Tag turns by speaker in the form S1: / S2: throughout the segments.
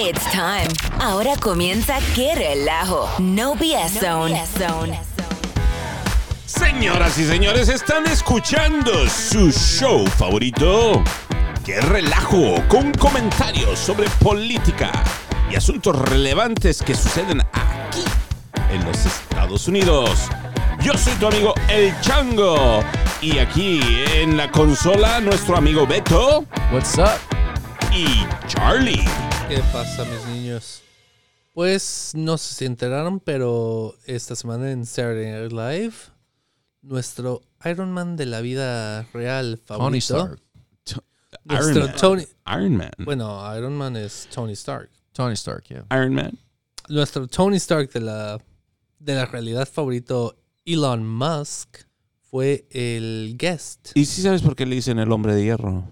S1: It's time. Ahora comienza Qué Relajo. No BS Zone.
S2: Señoras y señores, están escuchando su show favorito. ¡Qué relajo! Con comentarios sobre política y asuntos relevantes que suceden aquí en los Estados Unidos. Yo soy tu amigo El Chango y aquí en la consola nuestro amigo Beto
S3: What's up?
S2: y Charlie.
S3: ¿Qué pasa, mis niños? Pues no sé si enteraron, pero esta semana en Saturday Night Live, nuestro Iron Man de la vida real favorito.
S4: Tony Stark.
S3: Nuestro
S2: Iron Man.
S3: Tony-
S2: Iron Man.
S3: Bueno, Iron Man es Tony Stark.
S4: Tony Stark, yeah.
S2: Iron Man.
S3: Nuestro Tony Stark de la, de la realidad favorito, Elon Musk, fue el guest.
S2: ¿Y si sabes por qué le dicen el hombre de hierro?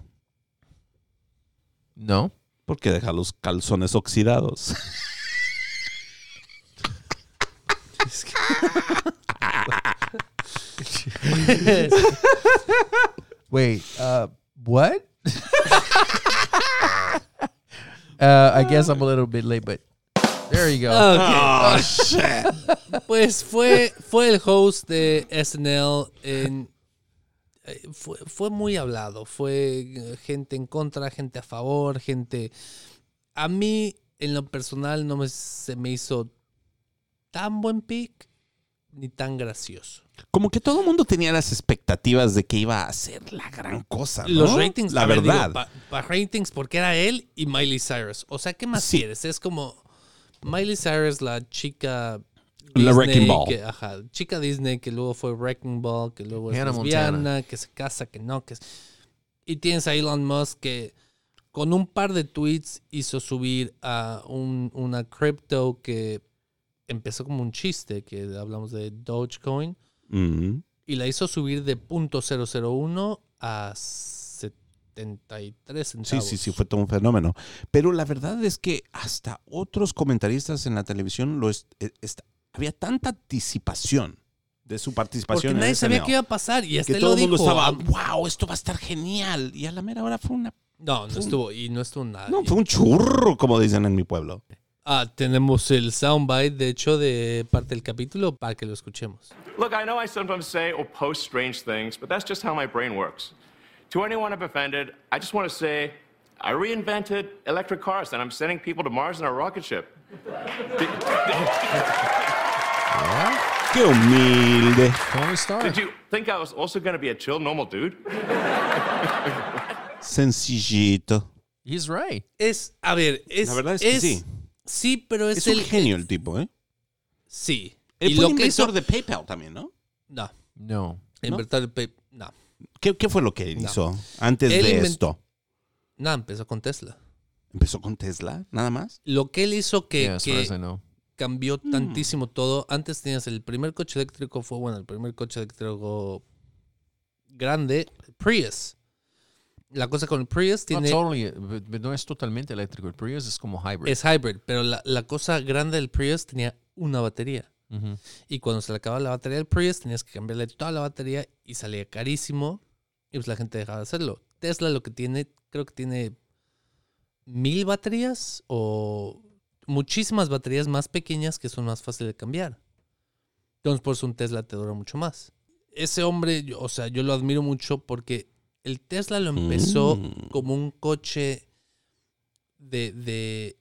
S4: No.
S2: Porque deja los calzones oxidados.
S4: Wait, uh, what? uh, I guess I'm a little bit late, but there you go.
S2: Oh, shit.
S3: Pues fue, fue el host de SNL en... eh, Fue, fue muy hablado, fue eh, gente en contra, gente a favor, gente... A mí, en lo personal, no me, se me hizo tan buen pick ni tan gracioso.
S2: Como que todo el mundo tenía las expectativas de que iba a ser la gran cosa, ¿no?
S3: Los ratings,
S2: La
S3: ver,
S2: verdad.
S3: pa- pa ratings, porque era él y Miley Cyrus. O sea, ¿qué más
S2: Sí.
S3: quieres? Es como Miley Cyrus, la chica.
S2: La Wrecking Ball.
S3: que- ajá, chica Disney que luego fue Wrecking Ball, que luego es lesbiana,
S4: Montana.
S3: que se casa, que no, que es- Y tienes a Elon Musk que con un par de tweets hizo subir a un- una crypto que empezó como un chiste, que hablamos de Dogecoin
S2: Ujú.
S3: y la hizo subir de .001 a 73
S2: Sí,
S3: centavos.
S2: sí, sí, fue todo un fenómeno. Pero la verdad es que hasta otros comentaristas en la televisión lo es- eh, esta- había tanta anticipación de su
S3: Porque
S2: participación en
S3: nadie sabía
S2: SNL,
S3: qué iba a pasar y hasta
S2: que
S3: él
S2: todo
S3: lo
S2: el mundo
S3: dijo.
S2: estaba,
S3: Ah,
S2: wow, esto va a estar genial. Y a la mera hora fue una...
S3: No, no estuvo y no estuvo nada.
S2: No, fue un churro, como dicen en mi pueblo.
S3: Ah, tenemos el soundbite, de hecho, de parte del capítulo para que lo escuchemos.
S5: Look, I know I sometimes say or post strange things, but that's just how my brain works. To anyone I've offended, I just want to say I reinvented electric cars and I'm sending people to Mars in a rocket ship.
S2: ¡Qué humilde!
S4: Tony Stark.
S5: Did you think I was also going to be a chill, normal dude?
S2: Sencillito.
S4: He's right.
S3: Es, a ver, es.
S2: La verdad es que sí.
S3: Sí, pero es,
S2: Es
S3: el.
S2: un genio el tipo, ¿eh?
S3: Sí.
S2: Él fue
S3: lo
S2: el
S3: que hizo.
S2: inventor de PayPal también, ¿no?
S3: No,
S4: No.
S3: inventar el pay- No.
S2: ¿Qué, qué fue lo que
S3: No.
S2: hizo antes
S3: Él
S2: de
S3: invent-
S2: esto?
S3: Nada, empezó con Tesla.
S2: ¿Empezó con Tesla, nada más?
S3: Lo que él hizo que,
S4: Yeah, as far
S3: que
S4: as I know.
S3: Cambió
S2: Mm.
S3: tantísimo todo. Antes tenías el primer coche eléctrico, fue bueno, el primer coche eléctrico grande, Prius. La cosa con el Prius tiene,
S4: totally, but no es totalmente eléctrico. El Prius es como hybrid.
S3: es hybrid, pero la, la cosa grande del Prius tenía una batería. Y cuando se le acababa la batería del Prius, tenías que cambiarle toda la batería y salía carísimo. Y pues la gente dejaba de hacerlo. Tesla lo que tiene, creo que tiene mil baterías o muchísimas baterías más pequeñas que son más fáciles de cambiar. Entonces, por eso un Tesla te dura mucho más. Ese hombre, yo- o sea, yo lo admiro mucho porque el Tesla lo empezó
S2: Mm.
S3: como un coche de, de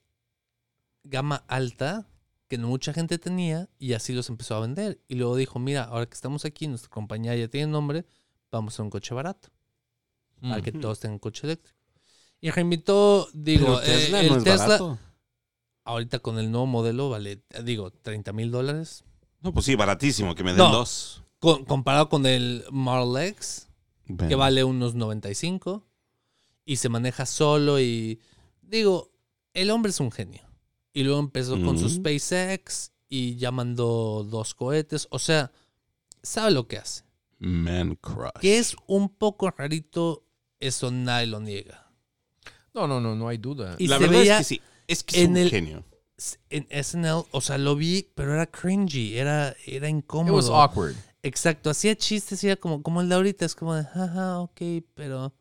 S3: gama alta que no mucha gente tenía y así los empezó a vender. Y luego dijo, mira, ahora que estamos aquí, nuestra compañía ya tiene nombre, vamos a un coche barato para que
S2: Ujú.
S3: todos tengan coche eléctrico. Y reinvitó, digo,
S2: Pero Tesla
S3: eh, el
S2: no es
S3: Tesla,
S2: barato.
S3: Ahorita con el nuevo modelo vale, digo, 30 mil dólares.
S2: No, pues sí, baratísimo, que me den
S3: No.
S2: dos.
S3: Con- comparado con el Model X, que vale unos 95 y se maneja solo y digo, el hombre es un genio. Y luego empezó con su. SpaceX y ya mandó dos cohetes, o sea, sabe lo que hace.
S2: Man crush.
S3: Que es un poco rarito, eso nadie lo niega.
S4: No, no, no, no hay duda.
S3: Y
S2: La
S3: se
S2: verdad
S3: veía
S2: es que sí. Es que es
S3: en
S2: un
S3: el-
S2: genio.
S3: en SNL, o sea, lo vi, pero era cringy, era, era
S4: It
S3: incómodo.
S4: was awkward.
S3: Exacto, hacía chistes y era como, como el de ahorita, es como de, jaja, ok, pero...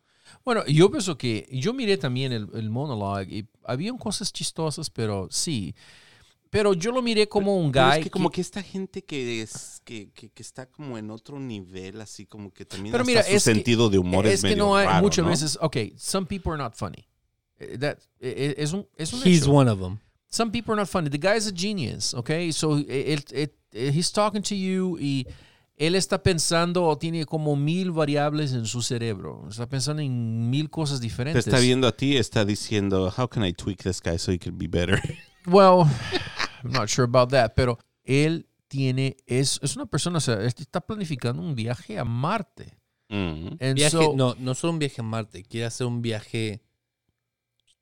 S4: Bueno, yo pienso que yo miré también el, el monologue y habían cosas chistosas, pero sí. Pero yo lo miré como un guy.
S2: es que como que esta gente que es que, que, que está como en otro nivel, así como que también
S4: Pero
S2: hasta
S4: mira,
S2: su
S4: es que-
S2: sentido de humor es,
S4: es que
S2: medio
S4: no hay
S2: raro,
S4: muchas
S2: ¿no?
S4: veces. Ok, some people are not funny. Eh, That, eh, eh, es un, es un
S3: He's
S4: hecho.
S3: one of them.
S4: Some people are not funny. The guy is a genius, okay? So eh, él, eh, eh, he's talking to you y él está pensando o tiene como mil variables en su cerebro. Está pensando en mil cosas
S2: Te
S4: diferentes.
S2: está viendo a ti, está diciendo, how can I tweak this guy so he can be better?
S4: Well, I'm not sure about that, pero él tiene, es, es una persona, o sea, está planificando un viaje a Marte.
S2: Mm.
S4: And
S3: Viaje,
S4: so-
S3: no, no solo un viaje a Marte, quiere hacer un viaje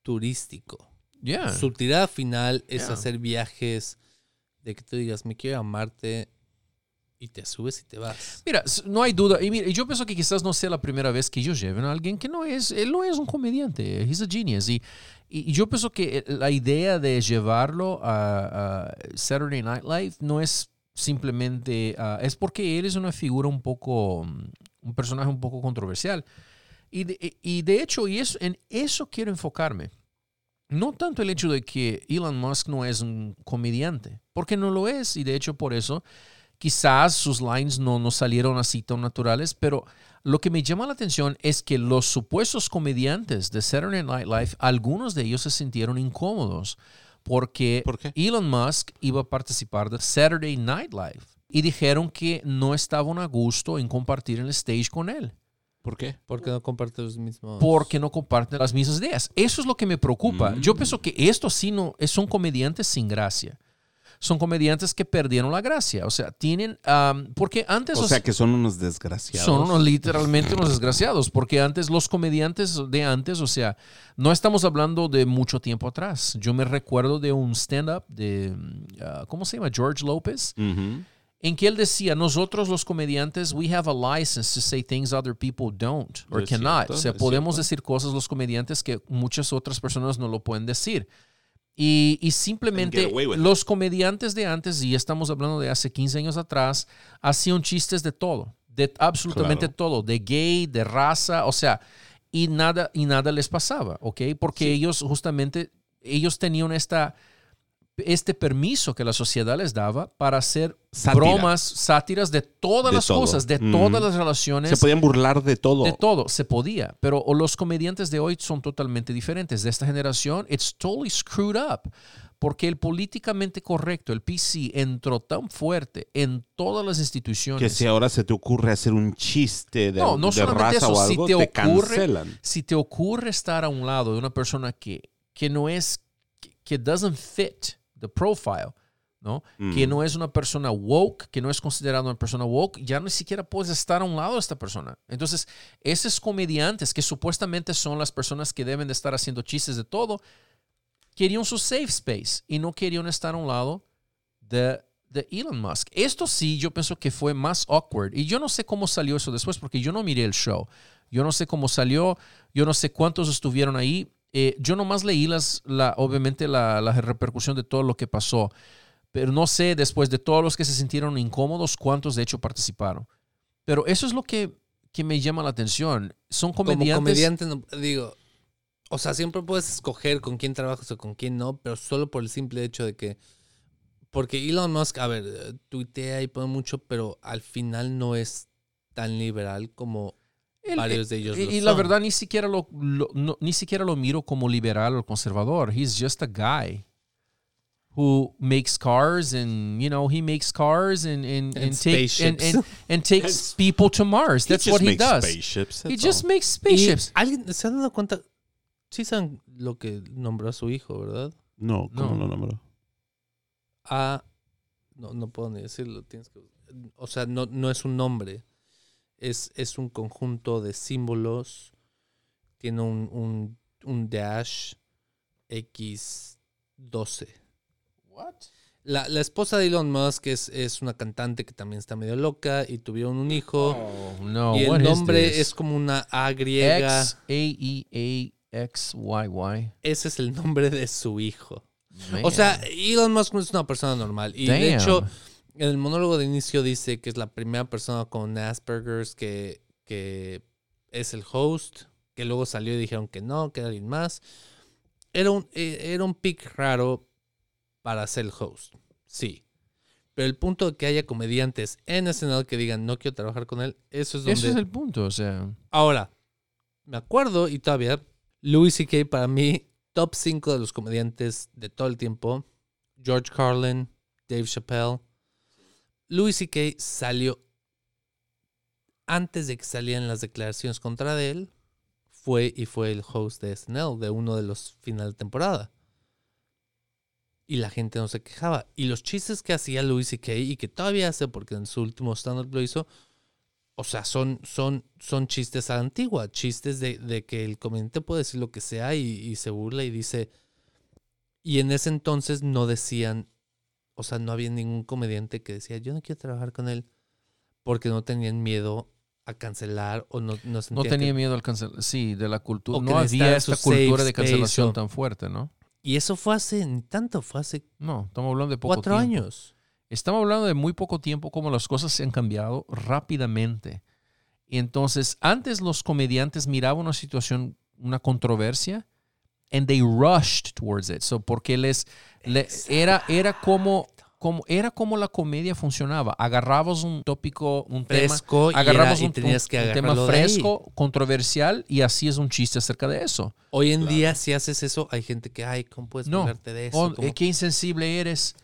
S3: turístico.
S4: yeah.
S3: Su tirada final es
S4: Yeah.
S3: hacer viajes de que tú digas, me quiero ir a Marte y te subes y te vas.
S4: Mira, no hay duda. Y mira, yo pienso que quizás no sea la primera vez que ellos lleven a alguien que no es, él no es un comediante, he's a genius. Y, y yo pienso que la idea de llevarlo a, a Saturday Night Live no es simplemente, ah, es porque él es una figura un poco, mm, un personaje un poco controversial. Y de, y de hecho, y eso, en eso quiero enfocarme. No tanto el hecho de que Elon Musk no es un comediante, porque no lo es, y de hecho por eso quizás sus lines no, no salieron así tan naturales, pero lo que me llama la atención es que los supuestos comediantes de Saturday Night Live, algunos de ellos se sintieron incómodos porque. Elon Musk iba a participar de Saturday Night Live y dijeron que no estaban a gusto en compartir el stage con él
S2: ¿Por qué?
S3: Porque no comparte los mismos.
S4: porque no comparten las mismas ideas. Eso es lo que me preocupa. Yo pienso que esto sí no son comediantes sin gracia. Son comediantes que perdieron la gracia. O sea, tienen. am, porque antes.
S2: O sea que son unos desgraciados.
S4: Son unos literalmente unos desgraciados, porque antes los comediantes de antes, o sea, no estamos hablando de mucho tiempo atrás. Yo me recuerdo de un stand-up de, mm, ah, ¿cómo se llama? George Lopez,
S2: Ujú.
S4: En que él decía, nosotros los comediantes, we have a license to say things other people don't or cannot.
S2: cierto,
S4: o sea, podemos
S2: cierto.
S4: decir cosas los comediantes que muchas otras personas no lo pueden decir. Y, y simplemente los comediantes de antes, y estamos hablando de hace 15 años atrás, hacían chistes de todo, de absolutamente
S2: Claro.
S4: todo, de gay, de raza, o sea, y nada, y nada les pasaba, ¿ok? Porque ellos justamente, ellos tenían esta, este permiso que la sociedad les daba para hacer
S2: Sátira.
S4: bromas, sátiras de todas
S2: De
S4: las
S2: todo.
S4: cosas, de
S2: Mm.
S4: todas las relaciones.
S2: Se podían burlar de todo.
S4: De todo, se podía. Pero los comediantes de hoy son totalmente diferentes. De esta generación, it's totally screwed up. Porque el políticamente correcto, el PC, entró tan fuerte en todas las instituciones.
S2: que si ahora se te ocurre hacer un chiste de,
S4: no, no
S2: de raza
S4: eso,
S2: o algo,
S4: si te,
S2: te,
S4: ocurre,
S2: cancelan.
S4: si te ocurre estar a un lado de una persona que, que no es, que, que doesn't fit the profile, ¿no? Que
S2: Mm.
S4: no es una persona woke, que no es considerada una persona woke, ya ni siquiera puedes estar a un lado de esta persona. Entonces, esos comediantes que supuestamente son las personas que deben de estar haciendo chistes de todo, querían su safe space y no querían estar a un lado de, de Elon Musk. Esto sí, yo pienso que fue más awkward. Y yo no sé cómo salió eso después porque yo no miré el show. Yo no sé cómo salió, yo no sé cuántos estuvieron ahí. Eh, yo nomás leí las, la, obviamente la, la repercusión de todo lo que pasó. Pero no sé, después de todos los que se sintieron incómodos, cuántos de hecho participaron. Pero eso es lo que, que me llama la atención. Son comediantes.
S3: Como comediante, no- digo, o sea, siempre puedes escoger con quién trabajas o con quién no, pero solo por el simple hecho de que. Porque Elon Musk, a ver, eh, tuitea y pone mucho, pero al final no es tan liberal como
S4: Él-
S3: varios de ellos
S4: y,
S3: lo
S4: y la verdad ni siquiera lo, lo- no- ni siquiera lo miro como liberal o conservador. He's just a guy who makes cars and you know he makes cars and and,
S3: And
S4: and, take, and,
S3: spaceships.
S4: and, and takes people to Mars. That's
S2: He
S4: what he
S2: makes
S4: does.
S2: spaceships,
S4: He just makes
S3: Y
S4: spaceships.
S3: ¿Alguien se han dado cuenta? Sí saben lo que nombró a su hijo, ¿verdad?
S2: No, ¿cómo
S4: No.
S2: lo nombró?
S3: A. No, no puedo ni decirlo. Tienes que, o sea, no, no es un nombre. Es, es un conjunto de símbolos. Tiene un, un, un dash X12.
S4: What?
S3: La, la esposa de Elon Musk es, es una cantante que también está medio loca y tuvieron un hijo.
S4: Oh no!
S3: y el nombre es como una A griega.
S4: X A E A X Y Y.
S3: Ese es el nombre de su hijo.
S4: Man.
S3: O sea, Elon Musk no es una persona normal. Y de hecho, en el monólogo de inicio dice que es la primera persona con Asperger's que, que es el host, que luego salió y dijeron que no, que era alguien más. Era un, eh, era un pick raro para ser el host. Sí. Pero el punto de que haya comediantes en SNL que digan no quiero trabajar con él, eso es donde.
S4: Ese es el punto, o sea.
S3: Ahora, me acuerdo y todavía, Louis C.K. para mí, top 5 de los comediantes de todo el tiempo. George Carlin, Dave Chappelle. Louis C.K. salió antes de que salieran las declaraciones contra él. Fue y fue el host de SNL, de uno de los finales de temporada. Y la gente no se quejaba. Y los chistes que hacía Louis C.K. y que todavía hace, porque en su último stand-up lo hizo, o sea, son, son, son chistes a la antigua, chistes de, de que el comediante puede decir lo que sea y, y se burla y dice... Y en ese entonces no decían, o sea, no había ningún comediante que decía, yo no quiero trabajar con él, porque no tenían miedo a cancelar o no, no
S4: No tenía
S3: que-
S4: miedo al cancel Sí, de la cultura. No había esta cultura de cancelación
S3: o-
S4: tan fuerte, ¿no?
S3: Y eso fue hace, ni tanto, fue hace
S4: No, estamos hablando de poco
S3: cuatro
S4: tiempo.
S3: años.
S4: Estamos hablando de muy poco tiempo, como las cosas se han cambiado rápidamente. Y entonces, antes los comediantes miraban una situación, una controversia, and they rushed towards it. So, porque les, le- era, era como, como, era como la comedia funcionaba. Agarrabas un tópico, un
S3: Fresco, y
S4: tema, agarrabas
S3: era- y
S4: un,
S3: tenías
S4: un-
S3: que
S4: un tema fresco, controversial, y así es un chiste acerca de eso.
S3: Hoy en día, si haces eso, hay gente que, ay, ¿cómo puedes
S4: No.
S3: de eso?
S4: O,
S3: ¿Cómo-
S4: eh, qué insensible eres,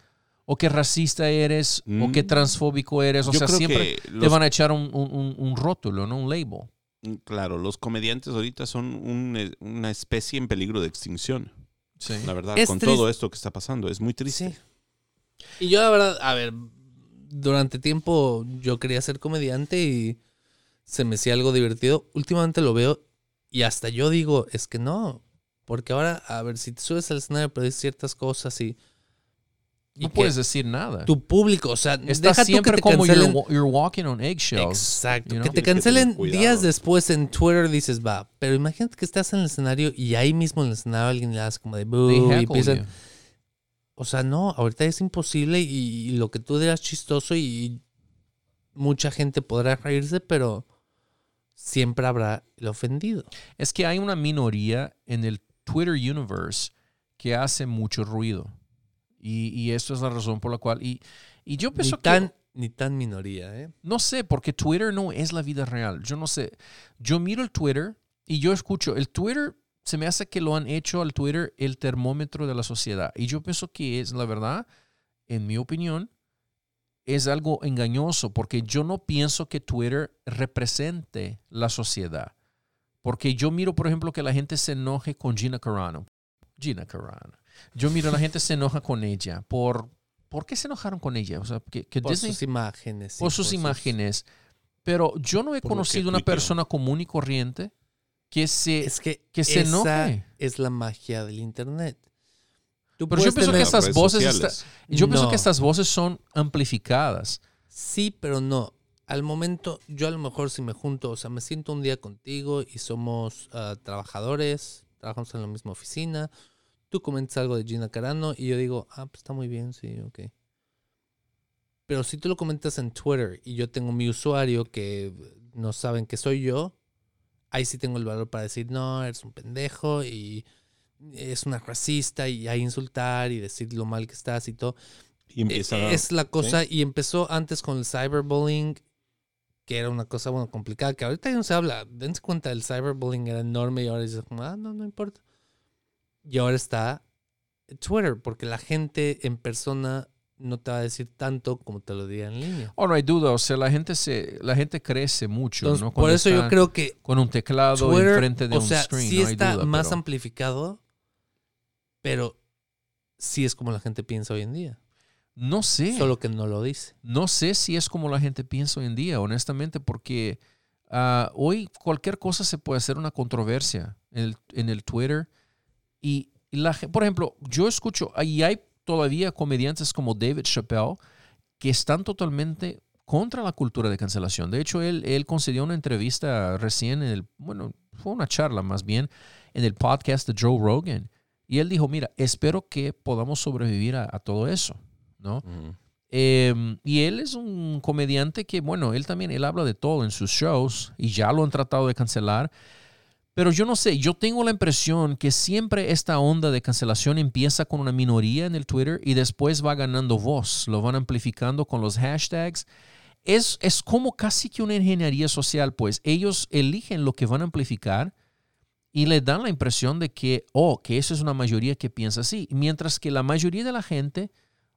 S4: o qué racista eres, o
S2: Mm.
S4: qué transfóbico eres. O
S2: Yo
S4: sea,
S2: creo
S4: siempre
S2: que
S4: te
S2: los-
S4: van a echar un, un- un- un rótulo, ¿no? Un label.
S2: Mm, Claro, los comediantes ahorita son un, eh, una especie en peligro de extinción.
S4: Sí.
S2: La verdad,
S3: Es
S2: con todo esto que está pasando. Es muy triste.
S3: Sí. Y yo, la verdad, a ver, durante tiempo yo quería ser comediante y se me hacía algo divertido. Últimamente lo veo y hasta yo digo, es que no. Porque ahora, a ver, si te subes al escenario, pero dices ciertas cosas y. y
S4: No puedes decir nada.
S3: Tu público, o sea,
S4: Estás
S3: deja tú que
S4: siempre
S3: te
S4: como
S3: cancelen.
S4: you're walking on eggshells.
S3: Exacto.
S4: you know?
S3: Que te
S2: que
S3: cancelen días después en Twitter, dices, va. Pero imagínate que estás en el escenario y ahí mismo en el escenario alguien le hace como de boo y empiezan.
S4: you.
S3: O sea, no, ahorita es imposible y, y lo que tú digas chistoso y mucha gente podrá reírse, pero siempre habrá el ofendido.
S4: Es que hay una minoría en el Twitter universe que hace mucho ruido. Y, y esto es la razón por la cual. Y, y yo
S3: Ni
S4: pienso que.
S3: ni tan minoría, ¿eh?
S4: No sé, porque Twitter no es la vida real. Yo no sé. Yo miro el Twitter y yo escucho. El Twitter se me hace que lo han hecho al Twitter el termómetro de la sociedad. Y yo pienso que es, la verdad, en mi opinión, es algo engañoso porque yo no pienso que Twitter represente la sociedad. Porque yo miro, por ejemplo, que la gente se enoje con Gina Carano. Gina Carano. Yo miro la gente se enoja con ella. ¿Por, ¿por qué se enojaron con ella? O sea, que, que
S3: Por
S4: Disney
S3: sus imágenes.
S4: por sus imágenes. Pero yo no he conocido una persona común y corriente que se...
S3: Es que,
S4: que se
S3: esa
S4: enoje.
S3: es la magia del internet. Tú
S4: Pero yo pienso que estas voces yo pienso que estas voces son amplificadas.
S3: Sí, pero no. Al momento, yo a lo mejor si me junto, o sea, me siento un día contigo y somos ah, trabajadores, trabajamos en la misma oficina, tú comentas algo de Gina Carano y yo digo, ah, pues está muy bien, sí, ok. Pero si tú lo comentas en Twitter y yo tengo mi usuario que no saben que soy yo, ahí sí tengo el valor para decir, no, eres un pendejo y es una racista y hay insultar y decir lo mal que estás y todo.
S2: Y empieza
S3: Eh, Es la cosa, y empezó antes con el cyberbullying, que era una cosa, bueno, complicada, que ahorita ya no se habla. Dense cuenta, el cyberbullying era enorme y ahora dices, ah, no, no importa. Y ahora está Twitter, porque la gente en persona no te va a decir tanto como te lo diga en línea.
S4: Oh, no hay duda. O sea, la gente, se, la gente crece mucho,
S3: Entonces,
S4: ¿no?
S3: por eso yo creo que
S4: Con un teclado
S3: Twitter,
S4: enfrente de
S3: o
S4: un
S3: sea,
S4: screen,
S3: sí
S4: no hay
S3: está
S4: duda,
S3: más
S4: pero-
S3: amplificado, pero sí es como la gente piensa hoy en día.
S4: No sé.
S3: Solo que no lo dice.
S4: No sé si es como la gente piensa hoy en día, honestamente, porque ah, hoy cualquier cosa se puede hacer una controversia en el, en el Twitter. Y la, por ejemplo, yo escucho, y hay todavía comediantes como David Chappelle que están totalmente contra la cultura de cancelación. De hecho, él, él concedió una entrevista recién en el, bueno, fue una charla más bien, en el podcast de Joe Rogan. Y él dijo, mira, espero que podamos sobrevivir a, a todo eso, ¿no? Eh, y él es un comediante que, bueno, él también, él habla de todo en sus shows y ya lo han tratado de cancelar. Pero yo no sé, yo tengo la impresión que siempre esta onda de cancelación empieza con una minoría en el Twitter y después va ganando voz, lo van amplificando con los hashtags. Es, es como casi que una ingeniería social, pues ellos eligen lo que van a amplificar y le dan la impresión de que, oh, que eso es una mayoría que piensa así, mientras que la mayoría de la gente,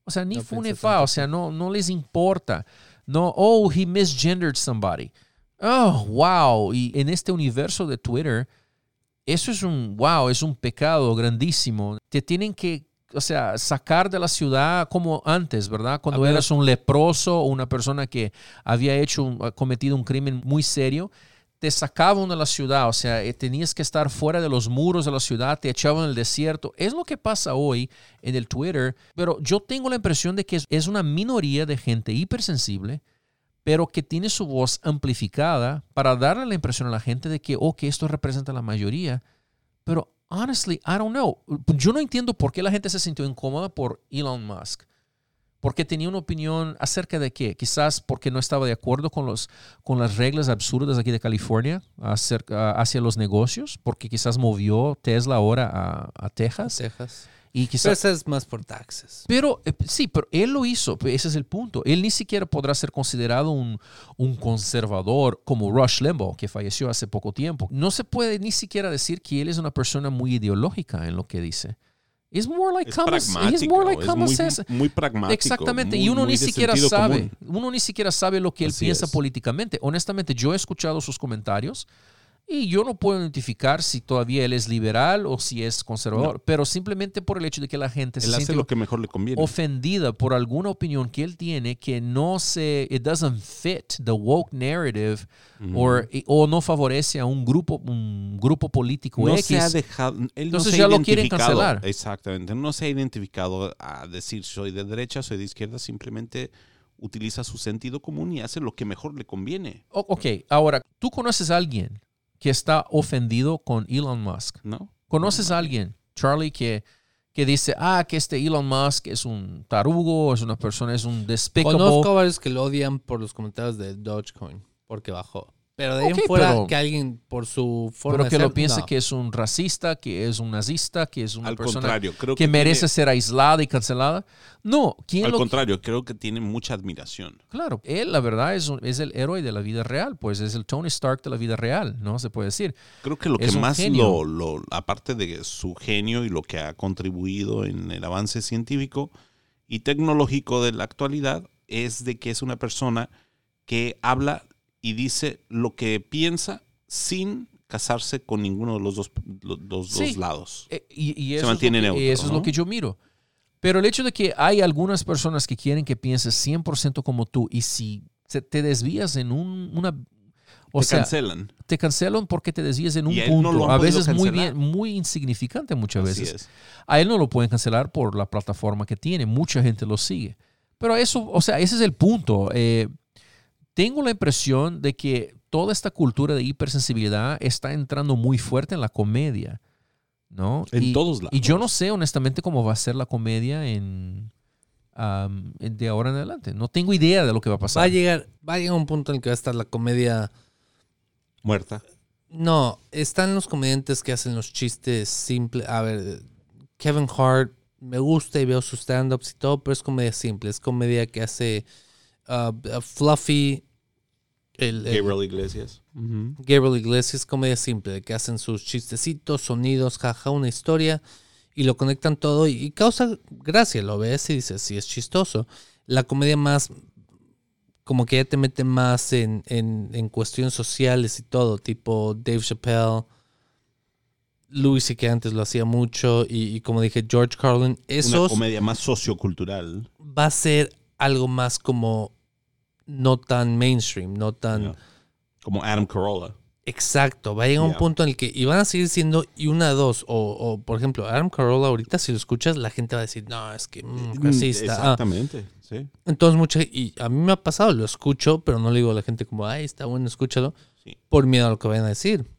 S4: o sea, ni
S3: No
S4: fu ni fa, o sea, no, no les importa. No, oh, he misgendered somebody. Oh, wow. Y en este universo de Twitter, eso es un, wow, es un pecado grandísimo. Te tienen que, o sea, sacar de la ciudad como antes, ¿verdad? Cuando eras un leproso o una persona que había hecho, un- cometido un crimen muy serio, te sacaban de la ciudad, o sea, eh, tenías que estar fuera de los muros de la ciudad, te echaban en el desierto. Es lo que pasa hoy en el Twitter, pero yo tengo la impresión de que es una minoría de gente hipersensible, pero que tiene su voz amplificada para darle la impresión a la gente de que, oh, que esto representa la mayoría. Pero, honestly, I don't know. Yo no entiendo por qué la gente se sintió incómoda por Elon Musk porque tenía una opinión acerca de qué. Quizás porque no estaba de acuerdo con, los, con las reglas absurdas aquí de California acerca, hacia los negocios, porque quizás movió Tesla ahora a, a Texas.
S3: Texas.
S4: Y
S3: Pero
S4: quizás,
S3: ese es más por taxes.
S4: pero eh, sí, pero él lo hizo, ese es el punto. Él ni siquiera podrá ser considerado un, un conservador como Rush Limbaugh, que falleció hace poco tiempo. No se puede ni siquiera decir que él es una persona muy ideológica en lo que dice. Es more like
S2: Es
S4: common, he's
S2: pragmático,
S4: more like
S2: es
S4: common
S2: muy,
S4: sense.
S2: muy pragmático.
S4: Exactamente,
S2: muy-
S4: y uno ni siquiera sabe,
S2: común.
S4: uno ni siquiera sabe lo que él
S2: Así
S4: piensa
S2: es.
S4: políticamente. Honestamente, yo he escuchado sus comentarios y yo no puedo identificar si todavía él es liberal o si es conservador, pero simplemente por el hecho de que la gente se
S2: hace
S4: siente
S2: lo que mejor le conviene.
S4: ofendida por alguna opinión que él tiene que no se, it doesn't fit the woke narrative or- o no favorece a un grupo, un grupo político
S2: no
S4: X.
S2: se ha dejado. Él no
S4: Entonces
S2: se
S4: ya lo quieren cancelar.
S2: Exactamente. No se ha identificado a decir soy de derecha, soy de izquierda. Simplemente utiliza su sentido común y hace lo que mejor le conviene.
S4: Ok, ahora, ¿tú conoces a alguien que está ofendido con Elon Musk?
S2: ¿No?
S4: ¿Conoces a alguien, Charlie, que, que dice, ah, que este Elon Musk es un tarugo, es una persona, es un despicable?
S3: Conozco a varios que lo odian por los comentarios de Dogecoin, porque bajó. Pero de ahí
S4: Ok,
S3: en fuera,
S4: pero-
S3: que alguien por su forma
S4: pero
S3: de
S4: que
S3: ser,
S4: lo piense
S3: no.
S4: que es un racista, que es un nazista, que es una
S2: Al
S4: persona
S2: contrario, creo
S4: que,
S2: que
S4: merece
S2: tiene-
S4: ser aislada y cancelada. No, ¿quién
S2: Al
S4: lo
S2: contrario, creo que tiene mucha admiración.
S4: Claro, él la verdad es, un- es el héroe de la vida real, pues es el Tony Stark de la vida real, ¿no? Se puede decir.
S2: Creo que lo
S4: Es
S2: que más lo, lo- aparte de su genio y lo que ha contribuido en el avance científico y tecnológico de la actualidad, es de que es una persona que habla y dice lo que piensa sin casarse con ninguno de los dos, los,
S4: Sí.
S2: dos lados.
S4: Eh, y, y
S2: Se
S4: eso,
S2: mantiene
S4: es, lo que,
S2: neutro,
S4: eso es lo
S2: ¿no?
S4: que yo miro. Pero el hecho de que hay algunas personas que quieren que pienses 100% como tú y si se- te desvías en un, una... O
S2: Te
S4: sea,
S2: cancelan.
S4: te cancelan porque te desvías en un
S2: no
S4: punto,
S2: han
S4: a veces muy bien, muy insignificante muchas
S2: Así
S4: veces.
S2: es.
S4: A él no lo pueden cancelar por la plataforma que tiene. Mucha gente lo sigue. Pero eso, o sea, ese es el punto. Eh, tengo la impresión de que toda esta cultura de hipersensibilidad está entrando muy fuerte en la comedia. ¿No?
S2: En
S4: y,
S2: todos lados.
S4: Y yo no sé honestamente cómo va a ser la comedia en- de ahora en adelante. No tengo idea de lo que va a pasar.
S3: Va a llegar, va a llegar un punto en el que va a estar la comedia.
S2: Muerta.
S3: No, están los comediantes que hacen los chistes simples. A ver, Kevin Hart me gusta y veo sus stand-ups y todo, pero es comedia simple. Es comedia que hace uh, uh, Fluffy. El, el-
S2: Gabriel Iglesias.
S3: Gabriel Iglesias, comedia simple, de que hacen sus chistecitos, sonidos, jaja, una historia y lo conectan todo y, y causa gracia. Lo ves y dices, sí, es chistoso. La comedia más, como que ya te mete más en, en, en cuestiones sociales y todo, tipo Dave Chappelle, Louis C.K. antes lo hacía mucho y, y como dije, George Carlin.
S2: Una comedia más sociocultural.
S3: va a ser algo más como no tan mainstream, no tan...
S2: Como Adam Carolla.
S3: Exacto, va a llegar un punto en el que y van a seguir siendo y una, dos, o, o, por ejemplo, Adam Carolla ahorita si lo escuchas la gente va a decir, no, es que mm, racista. Ah,
S2: Exactamente, sí.
S3: entonces mucha, y a mí me ha pasado, lo escucho, pero no le digo a la gente como, ay, está bueno, escúchalo,
S2: Sí.
S3: por miedo a lo que vayan a decir.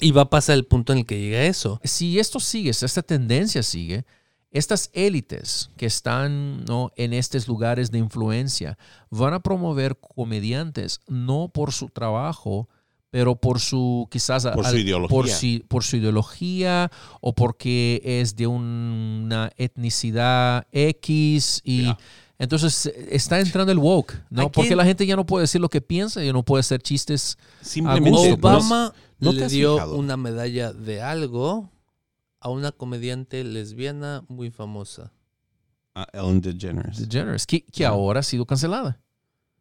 S3: Y va a pasar el punto en el que llega eso.
S4: si esto sigue, si esta tendencia sigue, estas élites que están ¿no? en estos lugares de influencia van a promover comediantes no por su trabajo, pero por su quizás
S2: Por su ideología.
S4: por su, por su ideología o porque es de una etnicidad X y entonces está entrando el woke, ¿no?
S3: ¿A
S4: Porque la gente ya no puede decir lo que piensa, ya no puede hacer chistes.
S2: Simplemente.
S4: gusto, pues.
S3: Obama
S2: ¿no te
S3: le dio
S2: fijado?
S3: una medalla de algo a una comediante lesbiana muy famosa.
S2: Ah, Ellen DeGeneres.
S4: DeGeneres, que, que ahora ha sido cancelada.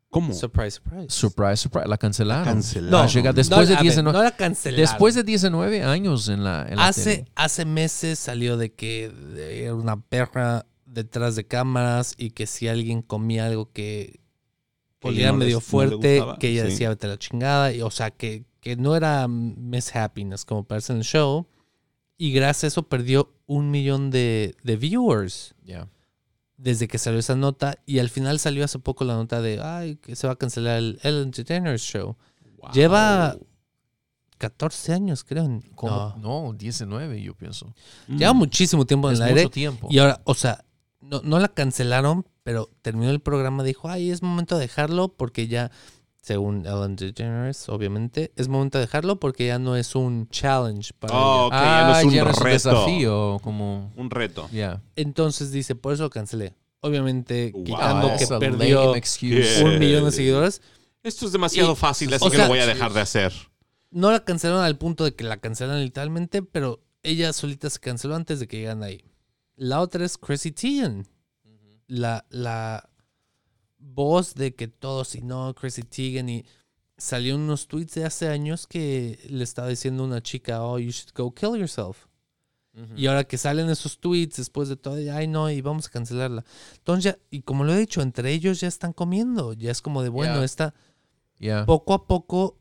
S2: ¿Cómo?
S3: Surprise, surprise.
S4: Surprise, surprise, la cancelaron.
S2: Cancelaron.
S4: A llegar después
S3: no,
S4: de
S3: a ver,
S4: 19
S3: no la cancelaron.
S4: Después de 19 años en la, en la
S3: hace,
S4: tele.
S3: hace meses salió de que era una perra detrás de cámaras y que si alguien comía algo que olía
S2: no
S3: medio
S2: les- no
S3: fuerte,
S2: gustaba,
S3: que ella
S2: sí.
S3: decía vete a la chingada. Y, o sea, que, que no era Miss Happiness como parece en el show. Y gracias a eso perdió un millón de, de viewers
S4: Ya.
S3: desde que salió esa nota. Y al final salió hace poco la nota de ay, que se va a cancelar el Ellen DeGeneres Show.
S2: Wow.
S3: Lleva 14 años, creo. No.
S4: no, 19 yo pienso.
S2: Mm.
S3: Lleva muchísimo tiempo en
S4: Es
S3: el
S4: mucho tiempo.
S3: Y ahora, o sea, no, no la cancelaron, pero terminó el programa. Dijo, ay, es momento de dejarlo porque ya, según Ellen DeGeneres, obviamente, es momento de dejarlo porque ya no es un challenge para
S2: Oh,
S3: ella.
S2: ok, ya no es un
S4: ya no es un
S2: reto.
S4: desafío, como...
S2: Un reto.
S4: Ya.
S3: Entonces dice, por eso lo cancelé. Obviamente,
S2: Wow.
S3: quitando
S2: Ah,
S3: que perdió.
S2: Yeah.
S3: un millón de seguidores.
S2: Esto es demasiado
S3: Y-
S2: fácil, así que
S3: sea-
S2: lo voy a dejar de hacer.
S3: No la cancelaron al punto de que la cancelaron literalmente, pero ella solita se canceló antes de que llegan ahí. La otra es Chrissy Teigen. La, la voz de que todos y no, Chrissy Teigen. Y salió unos tweets de hace años que le estaba diciendo a una chica, oh, you should go kill yourself. Y ahora que salen esos tweets después de todo, ay no, y vamos a cancelarla. Entonces ya, y como lo he dicho, entre ellos ya están comiendo. Ya es como de, bueno, esta
S4: Ya.
S3: poco a poco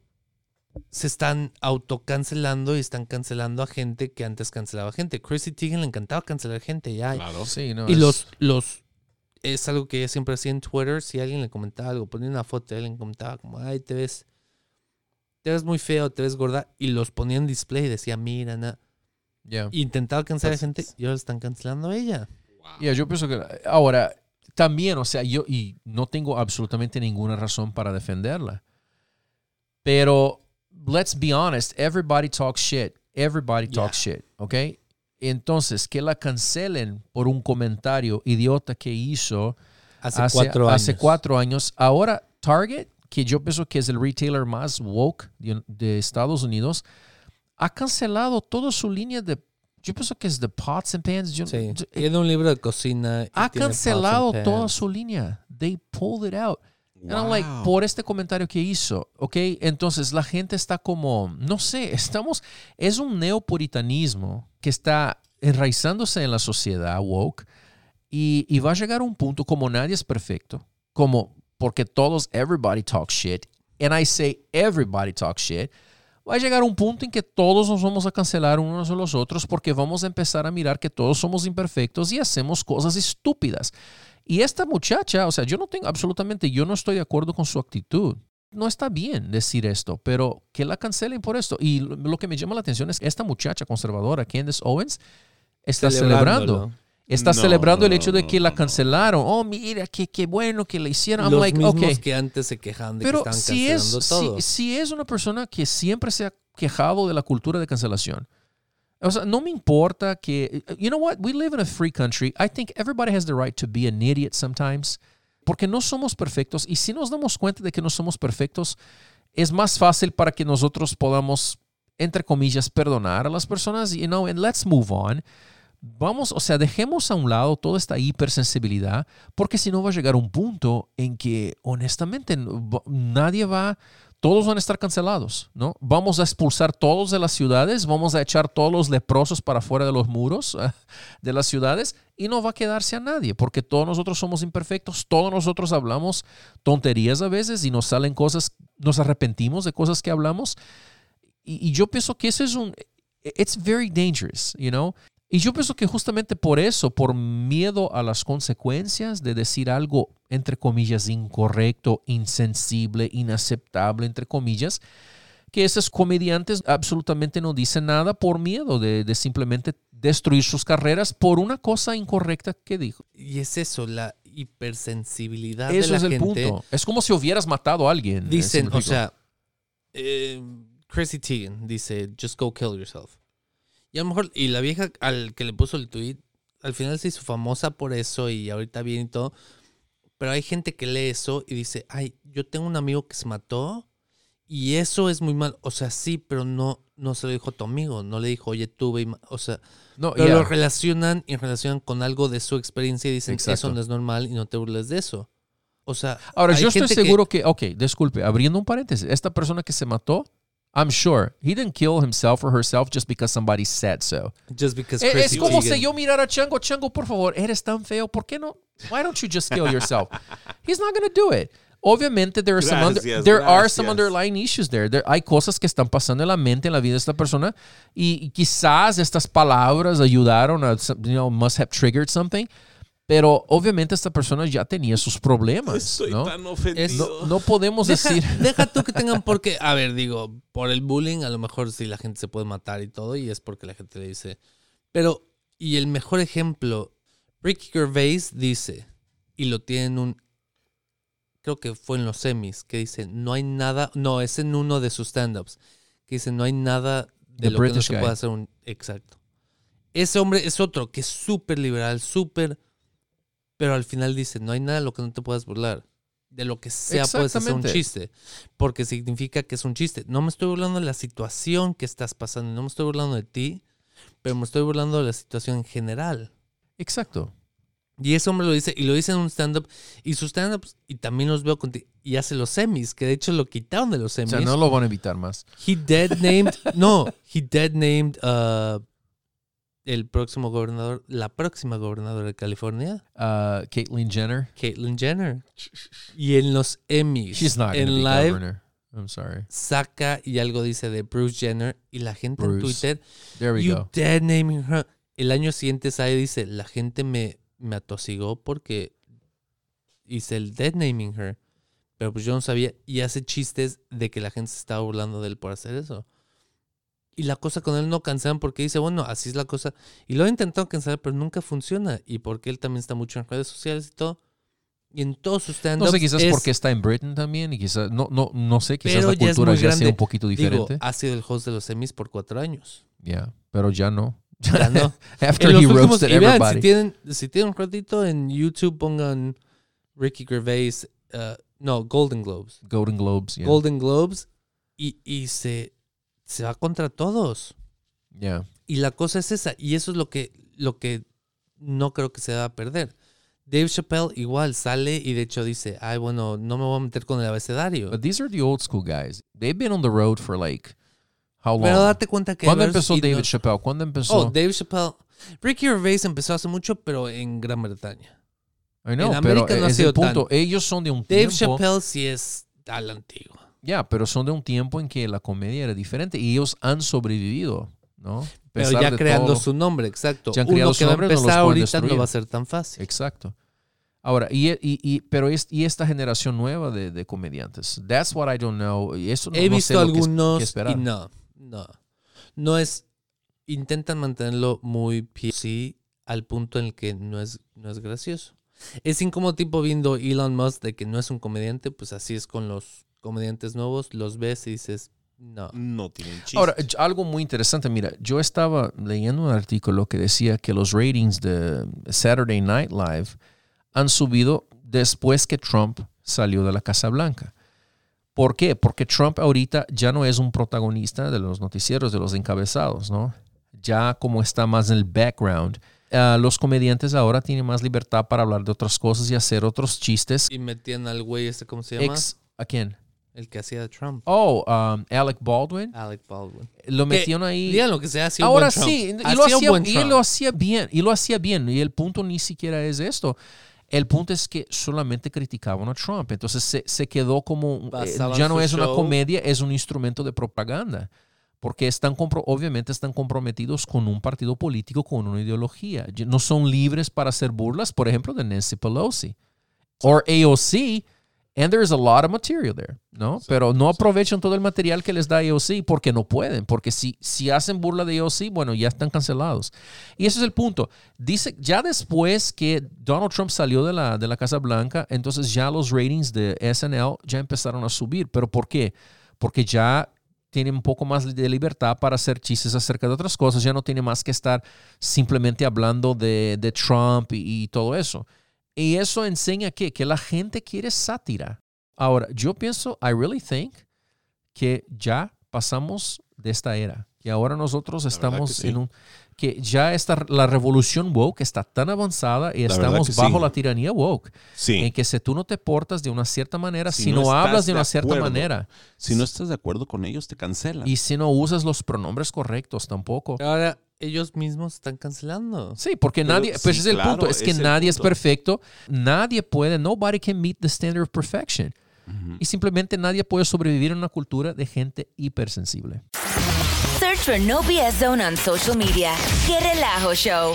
S3: se están autocancelando y están cancelando a gente que antes cancelaba gente. Chrissy Teigen le encantaba cancelar gente ya.
S2: Claro.
S4: Sí, no,
S3: y
S4: es-
S3: los, los es algo que ella siempre hacía en Twitter. Si alguien le comentaba algo, ponía una foto, alguien comentaba como, ay, te ves, te ves muy feo, te ves gorda. Y los ponía en display y decía, mira, na.
S4: ya.
S3: Intentaba cancelar a gente y ahora están cancelando a ella.
S4: Ya, yo pienso que ahora también, o sea, yo y no tengo absolutamente ninguna razón para defenderla. Pero let's be honest, everybody talks shit. Everybody talks shit, ¿ok? Entonces, que la cancelen por un comentario idiota que hizo
S3: Hace, cuatro años.
S4: hace cuatro años. Ahora, Target, que yo pienso que es el retailer más woke de, de Estados Unidos, ha cancelado toda su línea de, yo pienso que es de pots and pans. Yo-
S3: Sí.
S4: yo-
S3: Tiene un libro de cocina.
S4: ha cancelado toda su línea. They pulled it out. And I'm like,
S2: Wow.
S4: por este comentario que hizo, ¿ok? Entonces la gente está como, no sé, estamos, es un neopuritanismo que está enraizándose en la sociedad woke y, y va a llegar a un punto como nadie es perfecto, como porque todos, everybody talks shit, and I say everybody talks shit, va a llegar un punto en que todos nos vamos a cancelar unos a los otros porque vamos a empezar a mirar que todos somos imperfectos y hacemos cosas estúpidas. Y esta muchacha, o sea, yo no tengo absolutamente, yo no estoy de acuerdo con su actitud. No está bien decir esto, pero que la cancelen por esto. Y lo, que me llama la atención es que esta muchacha conservadora, Candace Owens, está celebrando. Está
S2: No,
S4: celebrando el hecho de
S2: no,
S4: que
S2: no,
S4: la
S2: no.
S4: cancelaron. Oh, mira, qué, qué bueno que le hicieron. I'm
S3: Los
S4: like,
S3: mismos
S4: okay.
S3: que antes se quejaban de
S4: Pero
S3: que estaban
S4: si es,
S3: cancelando
S4: si,
S3: todo.
S4: si es una persona que siempre se ha quejado de la cultura de cancelación, o sea, no me importa que, you know what, we live in a free country. I think everybody has the right to be an idiot sometimes, porque no somos perfectos y si nos damos cuenta de que no somos perfectos, es más fácil para que nosotros podamos, entre comillas, perdonar a las personas, you know, and let's move on. Vamos, o sea, dejemos a un lado toda esta hipersensibilidad, porque si no va a llegar un punto en que, honestamente, nadie va, todos van a estar cancelados, ¿no? Vamos a expulsar todos de las ciudades, vamos a echar todos los leprosos para fuera de los muros de las ciudades y no va a quedarse a nadie, porque todos nosotros somos imperfectos, todos nosotros hablamos tonterías a veces y nos salen cosas, nos arrepentimos de cosas que hablamos. Y, y yo pienso que eso es un, it's very dangerous, you know? Y yo pienso que justamente por eso, por miedo a las consecuencias de decir algo, entre comillas, incorrecto, insensible, inaceptable, entre comillas, que esos comediantes absolutamente no dicen nada por miedo de, de simplemente destruir sus carreras por una cosa incorrecta que dijo.
S3: Y es eso, la hipersensibilidad de
S4: Eso
S3: la
S4: es el
S3: gente.
S4: punto. Es como si hubieras matado a alguien.
S3: Dicen,
S4: ¿sí me
S3: o sea, eh, Chrissy Teigen dice, just go kill yourself. Y a lo mejor, y la vieja al que le puso el tweet, al final se hizo famosa por eso y ahorita bien y todo. Pero hay gente que lee eso y dice, ay, yo tengo un amigo que se mató y eso es muy mal. O sea, sí, pero no, no se lo dijo a tu amigo. No le dijo, oye, tuve. y ma-". O sea,
S4: No,
S3: pero
S4: yeah.
S3: lo relacionan y relacionan con algo de su experiencia y dicen,
S4: Exacto.
S3: eso no es normal y no te burles de eso. O sea,
S4: Ahora, yo estoy
S3: gente que-
S4: seguro que, ok, disculpe, abriendo un paréntesis, esta persona que se mató, I'm sure he didn't kill himself or herself just because somebody said so.
S3: just because
S4: Eh, Es, como
S3: Teigen-
S4: si yo mirara a Chango, Chango, por favor, eres tan feo, ¿por qué no? Why don't you just kill yourself? He's not going to do it. Obviamente, there are some, under-
S2: Gracias,
S4: there are some underlying issues there. There- Hay cosas que están pasando en la mente, en la vida de esta persona, y, y quizás estas palabras ayudaron a, you know, must have triggered something, pero obviamente esta persona ya tenía sus problemas,
S2: Estoy
S4: ¿no?
S2: tan ofendido.
S4: No, no podemos
S3: Deja,
S4: decir...
S3: deja tú que tengan porque, a ver, digo, por el bullying, a lo mejor sí la gente se puede matar y todo, y es porque la gente le dice. Pero, y el mejor ejemplo, Ricky Gervais dice, y lo tiene en un, creo que fue en los semis, que dice, no hay nada, no, es en uno de sus stand-ups, que dice, no hay nada de
S4: The
S3: lo que no
S4: British
S3: se
S4: guy.
S3: puede hacer un, exacto. Ese hombre es otro que es súper liberal, súper, pero al final dice, no hay nada de lo que no te puedas burlar. De lo que sea puedes hacer un chiste, porque significa que es un chiste. No me estoy burlando de la situación que estás pasando, no me estoy burlando de ti, pero me estoy burlando de la situación en general.
S4: Exacto.
S3: Y ese hombre lo dice, y lo dice en un stand-up, y sus stand-ups, y también los veo contigo, y hace los semis, que de hecho lo quitaron de los
S4: O
S3: semis.
S4: sea, no lo van a evitar más.
S3: He dead named, no, he dead named uh, el próximo gobernador, la próxima gobernadora de California,
S4: Uh, Caitlyn Jenner,
S3: Caitlyn Jenner. Y en los Emmys,
S4: she's not
S3: en
S4: be
S3: live,
S4: governor. I'm sorry.
S3: saca y algo dice de Bruce Jenner, y la gente en. Twitter,
S4: There we
S3: you
S4: go.
S3: dead naming her. El año siguiente sale y dice, la gente me, me atosigó porque hice el dead naming her. Pero pues yo no sabía. Y hace chistes de que la gente se estaba burlando de él por hacer eso. Y la cosa con él no cancelan porque dice, bueno, así es la cosa. Y lo he intentado cancelar, pero nunca funciona. Y porque él también está mucho en redes sociales y todo. Y en todos sus stand
S4: No sé, quizás porque está en Britain también y quizás, no, no, no sé, quizás la
S3: ya es
S4: cultura
S3: muy
S4: ya sea un poquito
S3: Digo,
S4: diferente.
S3: ha sido el host de los semis por cuatro años.
S4: Ya, pero ya no.
S3: Ya no.
S4: After
S3: En los
S4: he
S3: últimos-
S4: roasted
S3: y vean,
S4: everybody.
S3: si tienen, si tienen un ratito en YouTube pongan Ricky Gervais, uh, no, Golden Globes.
S4: Golden Globes, yeah.
S3: Golden Globes y, y se, se va contra todos.
S4: Yeah.
S3: Y la cosa es esa, y eso es lo que, lo que no creo que se va a perder. Dave Chappelle igual sale y de hecho dice, ay bueno, no me voy a meter con el abecedario.
S4: But these are the old school guys. They've been on the road for like how long?
S3: Pero date cuenta que...
S4: ¿Cuándo empezó
S3: no-
S4: David Chappelle? ¿Cuándo empezó?
S3: Oh, Dave Chappelle. Ricky Gervais empezó hace mucho, pero en Gran Bretaña.
S4: I know,
S3: en
S4: pero
S3: América no ha
S4: es
S3: sido
S4: el punto.
S3: tan-
S4: Ellos son de un
S3: Dave
S4: tiempo.
S3: Chappelle sí es a la
S4: Ya, pero son de un tiempo en que la comedia era diferente y ellos han sobrevivido, ¿no?
S3: Pero ya creando
S4: todo.
S3: su nombre, exacto.
S4: Ya han
S3: Uno que va a
S4: no
S3: empezar no va a ser tan fácil.
S4: Exacto. Ahora, y, y, y- pero es, y esta generación nueva de, de comediantes, that's what I don't know. Y eso no,
S3: He
S4: no
S3: visto
S4: sé lo que es-
S3: algunos y no, no. No es... Intentan mantenerlo muy PC al punto en el que no es, no es gracioso. Es incómodo tipo viendo Elon Musk de que no es un comediante, pues así es con los comediantes nuevos. Los ves y dices, no.
S2: No tienen chiste.
S4: Ahora, algo muy interesante, mira, yo estaba leyendo un artículo que decía que los ratings de Saturday Night Live han subido después que Trump salió de la Casa Blanca. ¿Por qué? Porque Trump ahorita ya no es un protagonista de los noticieros, de los encabezados, ¿no? Ya como está más en el background, ah, los comediantes ahora tienen más libertad para hablar de otras cosas y hacer otros chistes.
S3: Y metían al güey este, ¿cómo se llama?
S4: Ex, ¿A quién?
S3: El que hacía de Trump.
S4: Oh, um, Alec Baldwin.
S3: Alec Baldwin.
S4: Lo metieron ahí.
S3: Digan lo que sea, hacía
S4: Ahora
S3: buen Trump.
S4: sí, y lo,
S3: Hacía buen
S4: y
S3: Trump.
S4: lo hacía bien, y lo hacía bien. Y el punto ni siquiera es esto. El punto es que solamente criticaban a Trump. Entonces se, se quedó como, eh, ya no es una
S3: show.
S4: comedia, es un instrumento de propaganda. Porque están obviamente están comprometidos con un partido político, con una ideología. No son libres para hacer burlas, por ejemplo, de Nancy Pelosi. O AOC, and there's a lot of material there, ¿no? Pero no aprovechan todo el material que les da AOC porque no pueden, porque si, si hacen burla de AOC, bueno, ya están cancelados. Y ese es el punto. Dice, ya después que Donald Trump salió de la, de la Casa Blanca, entonces ya los ratings de SNL ya empezaron a subir. ¿Pero por qué? Porque ya tiene un poco más de libertad para hacer chistes acerca de otras cosas, ya no tiene más que estar simplemente hablando de, de Trump y, y todo eso. Y eso enseña que, que la gente quiere sátira. Ahora, yo pienso, I really think que ya pasamos de esta era, que ahora nosotros estamos
S2: sí.
S4: en un que ya está la revolución woke está tan avanzada y
S2: La
S4: estamos bajo
S2: sí.
S4: la tiranía woke
S2: Sí.
S4: en que si tú no te portas de una cierta manera,
S2: Si
S4: si,
S2: no
S4: hablas de
S2: de
S4: una cierta manera
S2: Si no estás de acuerdo con ellos, te cancelan.
S4: y si no usas los pronombres correctos tampoco.
S3: Ahora ellos mismos están cancelando.
S4: Sí, porque
S2: Pero
S4: nadie, pues
S2: sí,
S4: es el
S2: claro,
S4: punto, es que
S2: es
S4: nadie
S2: punto.
S4: es perfecto, nadie puede, nobody can meet the standard of perfection. Y simplemente nadie puede sobrevivir en una cultura de gente hipersensible.
S1: Search for No BS Zone on social media. ¡Qué relajo show!